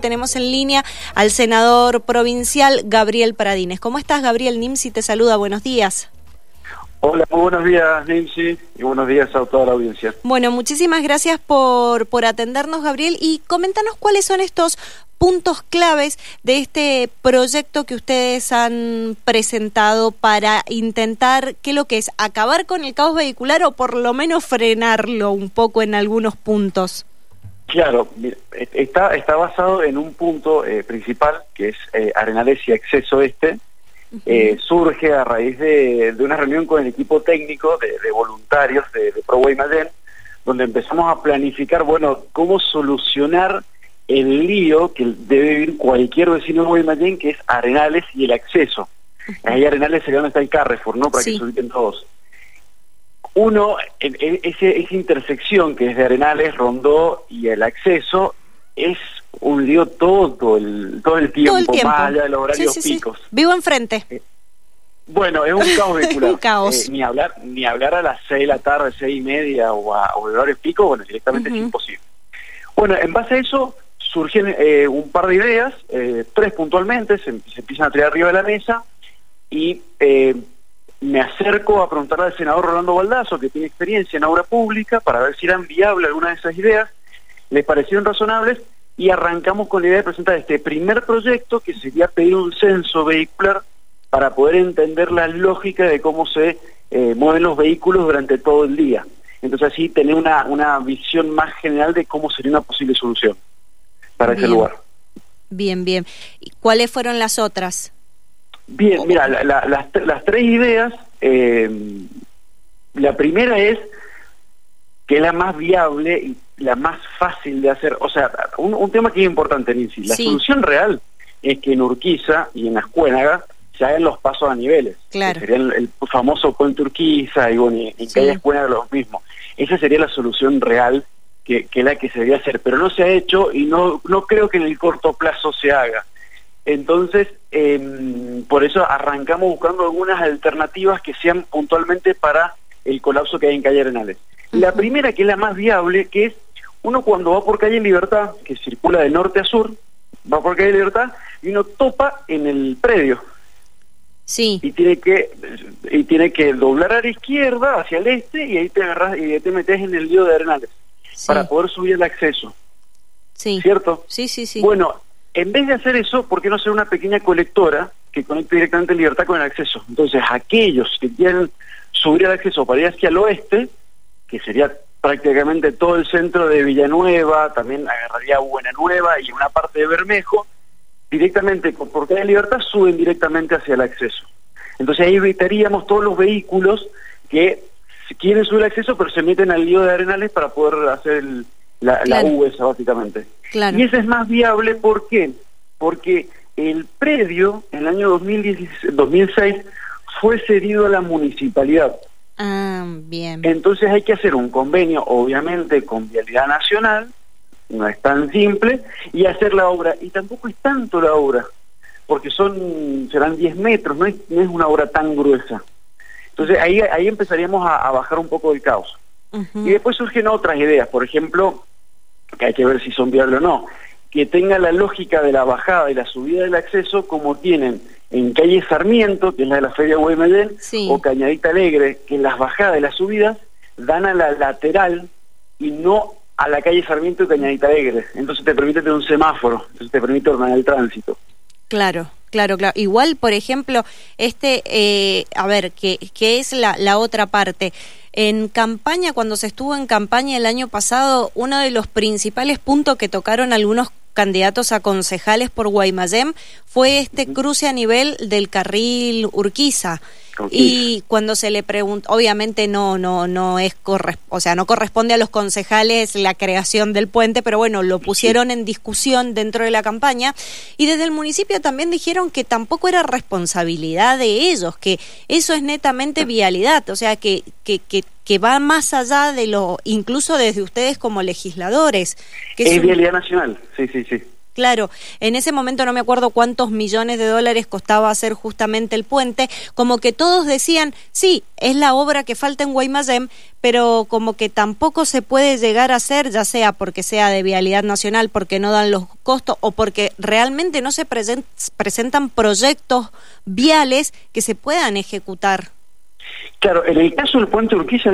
Tenemos en línea al senador provincial Gabriel Pradines. ¿Cómo estás, Gabriel? Nimsi te saluda. Buenos días. Hola, muy buenos días, Nimsi, y buenos días a toda la audiencia. Bueno, muchísimas gracias por, por atendernos, Gabriel, y coméntanos cuáles son estos puntos claves de este proyecto que ustedes han presentado para intentar, ¿qué es lo que es? ¿Acabar con el caos vehicular o por lo menos frenarlo un poco en algunos puntos? Claro, e, está, está basado en un punto eh, principal, que es eh, Arenales y Acceso Este. Eh, surge a raíz de, una reunión con el equipo técnico de, voluntarios de, de Pro Guaymallén, donde empezamos a planificar, bueno, cómo solucionar el lío que debe vivir cualquier vecino de Guaymallén, que es Arenales y el acceso. Ahí Arenales sería donde está el Carrefour, ¿no? Para que se ubiquen todos. Uno, ese, esa intersección que es de Arenales, Rondó y el acceso, es un lío todo el, todo el tiempo, más allá de los horarios picos. Vivo enfrente. Eh, bueno, es un caos vehicular. un caos. Eh, ni hablar ni hablar a las seis de la tarde, seis y media o a, o horarios picos, bueno, directamente es imposible. Bueno, en base a eso surgen eh, un par de ideas, tres puntualmente, se, se, empiezan a traer arriba de la mesa y me acerco a preguntarle al senador Rolando Baldazo, que tiene experiencia en obra pública, para ver si eran viables algunas de esas ideas, le parecieron razonables y arrancamos con la idea de presentar este primer proyecto, que sería pedir un censo vehicular para poder entender la lógica de cómo se eh, mueven los vehículos durante todo el día. Entonces así tener una, una visión más general de cómo sería una posible solución para ese lugar. Bien, bien. ¿Y cuáles fueron las otras? Bien, mira, las, tres ideas, eh, la primera es que es la más viable y la más fácil de hacer. O sea, un, tema que es importante, Nancy, la solución real es que en Urquiza y en Ascuénaga se hagan los pasos a niveles. Claro. sería el, famoso puente Urquiza y bueno, en que haya Ascuénaga los mismos. Esa sería la solución real que, que la que se debería hacer, pero no se ha hecho y no, no creo que en el corto plazo se haga. Entonces, eh, por eso arrancamos buscando algunas alternativas que sean puntualmente para el colapso que hay en calle Arenales. La primera, que es la más viable, que es uno cuando va por calle Libertad, que circula de norte a sur, va por calle Libertad y uno topa en el predio. Sí. Y tiene que y tiene que doblar a la izquierda hacia el este y ahí te agarras y ahí te metes en el lío de Arenales para poder subir el acceso. Sí. ¿Cierto? Sí, sí, sí. Bueno, en vez de hacer eso, ¿por qué no hacer una pequeña colectora que conecte directamente libertad con el acceso? Entonces, aquellos que quieren subir el acceso para ir hacia el oeste, que sería prácticamente todo el centro de Villanueva, también agarraría Buena Nueva y una parte de Bermejo, directamente por calle Libertad suben directamente hacia el acceso. Entonces ahí evitaríamos todos los vehículos que quieren subir el acceso pero se meten al lío de Arenales para poder hacer la, la U esa básicamente. Y eso es más viable, ¿por qué? Porque el predio en el año 2006 fue cedido a la municipalidad. Ah, bien. Entonces hay que hacer un convenio, obviamente, con Vialidad Nacional, no es tan simple, y hacer la obra. Y tampoco es tanto la obra, porque son serán 10 metros, no es, no es una obra tan gruesa. Entonces ahí, ahí empezaríamos a, bajar un poco el caos. Y después surgen otras ideas, por ejemplo, que hay que ver si son viables o no, que tenga la lógica de la bajada y la subida del acceso como tienen en calle Sarmiento, que es la de la Feria Guaymallén, o Cañadita Alegre, que las bajadas y las subidas dan a la lateral y no a la calle Sarmiento y Cañadita Alegre. Entonces te permite tener un semáforo, entonces te permite ordenar el tránsito. Claro, claro, claro. Igual, por ejemplo, este, eh, a ver, que, que es la, la otra parte. En campaña, cuando se estuvo en campaña el año pasado, uno de los principales puntos que tocaron algunos candidatos a concejales por Guaymallén fue este cruce a nivel del carril Urquiza. Y cuando se le pregunta, obviamente no, no, no es o sea, no corresponde a los concejales la creación del puente, pero bueno, lo pusieron en discusión dentro de la campaña y desde el municipio también dijeron que tampoco era responsabilidad de ellos, que eso es netamente vialidad, o sea, que, que, que, que va más allá de lo, incluso desde ustedes como legisladores. Que es, vialidad nacional, sí, sí, sí. Claro, en ese momento no me acuerdo cuántos millones de dólares costaba hacer justamente el puente, como que todos decían, sí, es la obra que falta en Guaymallén, pero como que tampoco se puede llegar a hacer, ya sea porque sea de vialidad nacional, porque no dan los costos o porque realmente no se presentan proyectos viales que se puedan ejecutar. Claro, en el caso del puente Urquiza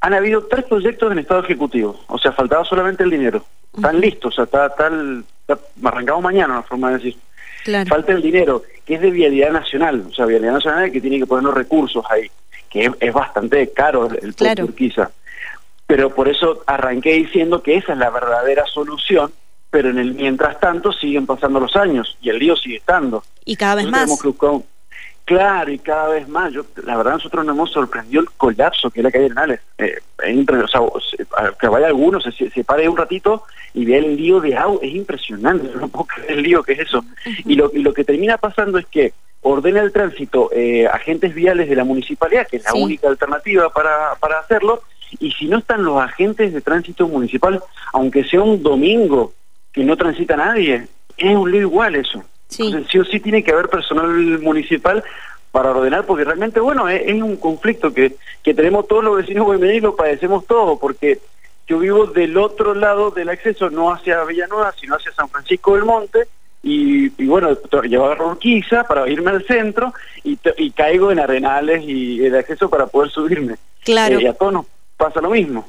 han habido tres proyectos en estado ejecutivo, o sea, faltaba solamente el dinero. Están listos, o sea, está, tal arrancado mañana, una forma de decir. Falta el dinero, que es de vialidad nacional, o sea, vialidad nacional que tiene que poner los recursos ahí, que es, bastante caro el, puente Urquiza. Pero por eso arranqué diciendo que esa es la verdadera solución, pero en el mientras tanto siguen pasando los años y el lío sigue estando. Y cada vez más. Claro, y cada vez más. Yo, la verdad, nosotros nos hemos sorprendido el colapso que es la calle Arenales. Eh, o sea, que vaya alguno, se, se, pare un ratito y vea el lío de agua. Es impresionante, no puedo creer el lío que es eso. y, lo, y lo que termina pasando es que ordena el tránsito eh, agentes viales de la municipalidad, que es la única alternativa para, para hacerlo, y si no están los agentes de tránsito municipal, aunque sea un domingo que no transita nadie, es un lío igual eso. Sí. sí o sí tiene que haber personal municipal para ordenar, porque realmente, bueno, es, un conflicto que, que tenemos todos los vecinos y lo padecemos todos, porque yo vivo del otro lado del acceso, no hacia Villanueva, sino hacia San Francisco del Monte, y, y bueno, llevo a Ronquiza para irme al centro y, y, caigo en Arenales y el acceso para poder subirme. Claro. Eh, y a todos nos pasa lo mismo.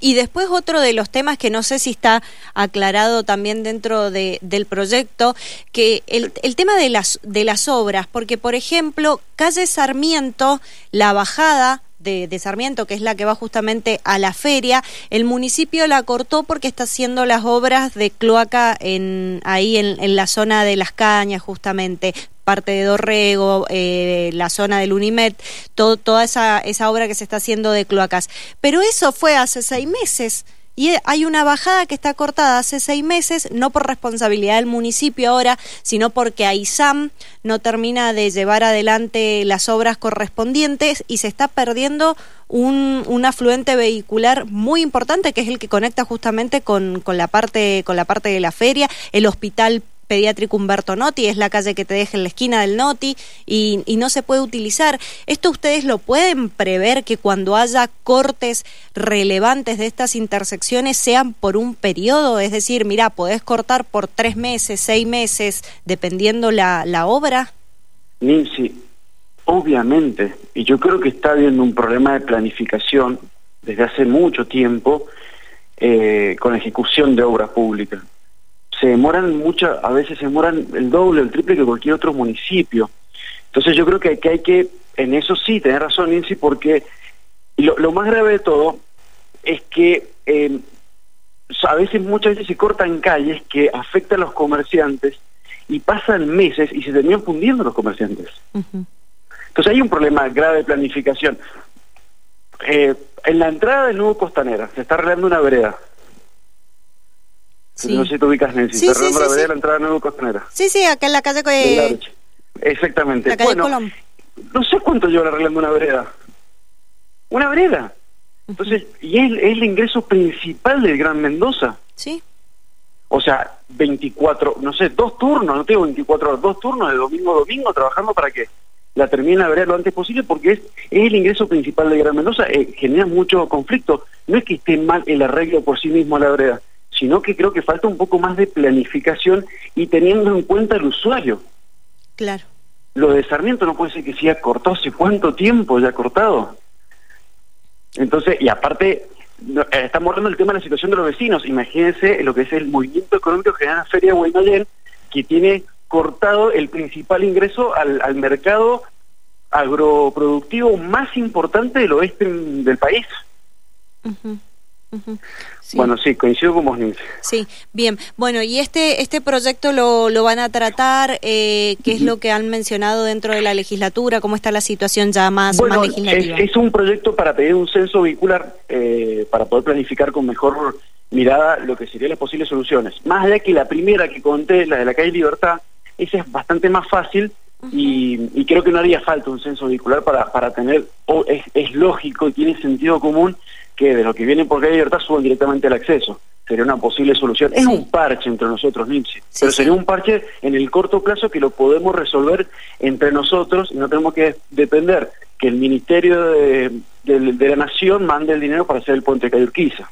Y después otro de los temas que no sé si está aclarado también dentro de, del proyecto, que el, el, tema de las, de las obras, porque por ejemplo, calle Sarmiento, la bajada de, de, Sarmiento, que es la que va justamente a la feria, el municipio la cortó porque está haciendo las obras de cloaca en, ahí en, en la zona de las cañas justamente parte de Dorrego, eh, la zona del Unimed, todo, toda esa, esa obra que se está haciendo de cloacas. Pero eso fue hace seis meses. Y hay una bajada que está cortada hace seis meses, no por responsabilidad del municipio ahora, sino porque AISAM no termina de llevar adelante las obras correspondientes y se está perdiendo un, un afluente vehicular muy importante que es el que conecta justamente con, con, la, parte, con la parte de la feria, el hospital pediátrico Humberto Noti, es la calle que te deja en la esquina del Noti y, no se puede utilizar. ¿Esto ustedes lo pueden prever que cuando haya cortes relevantes de estas intersecciones sean por un periodo? Es decir, mira, podés cortar por tres meses, seis meses, dependiendo la, la obra. Nancy, obviamente, y yo creo que está habiendo un problema de planificación desde hace mucho tiempo eh, con la ejecución de obras públicas se demoran mucho, a veces se demoran el doble, el triple que cualquier otro municipio. Entonces yo creo que, hay que, en eso sí, tener razón, Nancy, porque lo, más grave de todo es que eh, a veces, muchas veces se cortan calles que afectan a los comerciantes y pasan meses y se terminan fundiendo los comerciantes. Entonces hay un problema grave de planificación. Eh, en la entrada del nuevo Costanera se está arreglando una vereda no sé si te ubicas, Nancy. Sí, sí, sí, la, la entrada Nuevo Costanera. Sí, sí, acá en la calle... De... Exactamente. La calle bueno, no sé cuánto llevan arreglando una vereda. Una vereda. Entonces, y es, el ingreso principal del Gran Mendoza. Sí. O sea, 24, no sé, dos turnos, no tengo 24 horas, dos turnos de domingo a domingo trabajando para que la termine la vereda lo antes posible porque es, es el ingreso principal del Gran Mendoza, eh, genera mucho conflicto. No es que esté mal el arreglo por sí mismo a la vereda, sino que creo que falta un poco más de planificación y teniendo en cuenta el usuario. Claro. Lo de Sarmiento no puede ser que sea cortado, ¿hace cuánto tiempo ya cortado? Entonces, y aparte, eh, estamos hablando del tema de la situación de los vecinos. Imagínense lo que es el movimiento económico que la Feria de Guaymallén, que tiene cortado el principal ingreso al, al mercado agroproductivo más importante del oeste del país. Bueno, sí, coincido con vos, Sí, bien. Bueno, y este este proyecto lo, lo van a tratar, eh, ¿qué es lo que han mencionado dentro de la legislatura? ¿Cómo está la situación ya más, bueno, legislativa? Es, un proyecto para pedir un censo vehicular, eh, para poder planificar con mejor mirada lo que serían las posibles soluciones. Más allá que la primera que conté, la de la calle Libertad, esa es bastante más fácil, y, creo que no haría falta un censo vehicular para, para tener, es, es lógico y tiene sentido común que de los que vienen por calle Libertad suban directamente al acceso. sería una posible solución. Es un parche entre nosotros, Nipsi, pero sería un parche en el corto plazo que lo podemos resolver entre nosotros y no tenemos que depender que el Ministerio de, la Nación mande el dinero para hacer el puente de Cayurquiza.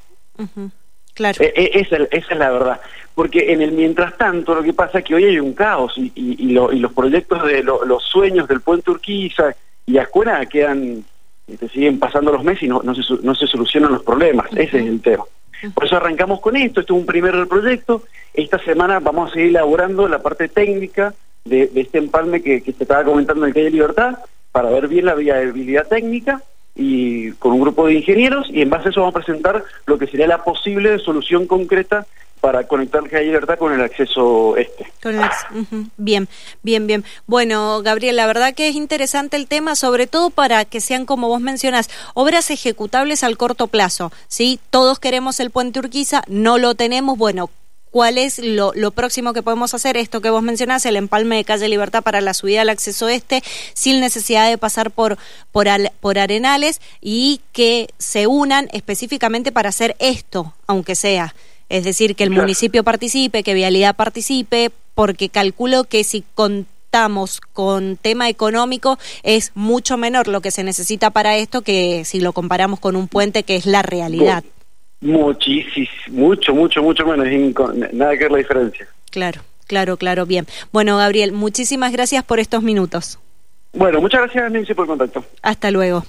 Claro. E, e, esa, es la verdad. Porque en el mientras tanto lo que pasa es que hoy hay un caos y, y, los proyectos de los sueños del puente Urquiza y Ascuena quedan, te siguen pasando los meses y no, no, se, no se solucionan los problemas. Ese es el tema. Por eso arrancamos con esto, esto es un primer proyecto. Esta semana vamos a seguir elaborando la parte técnica de, este empalme que, que te estaba comentando en el Calle Libertad para ver bien la viabilidad técnica y con un grupo de ingenieros y en base a eso vamos a presentar lo que sería la posible solución concreta para conectar la Libertad con el acceso este. Bien, bien, bien. Bueno, Gabriel, la verdad que es interesante el tema, sobre todo para que sean, como vos mencionas, obras ejecutables al corto plazo. ¿sí? Todos queremos el puente Urquiza, no lo tenemos. Bueno, cuál es lo, próximo que podemos hacer, esto que vos mencionás, el empalme de calle Libertad para la subida al acceso este, sin necesidad de pasar por, por, por arenales y que se unan específicamente para hacer esto, aunque sea. Es decir, que el municipio participe, que Vialidad participe, porque calculo que si contamos con tema económico es mucho menor lo que se necesita para esto que si lo comparamos con un puente que es la realidad. Muchísimo, mucho, mucho, mucho menos, nada que ver la diferencia. Claro, claro, claro, bien. Bueno, Gabriel, muchísimas gracias por estos minutos. Bueno, muchas gracias, Nancy, por el contacto. Hasta luego.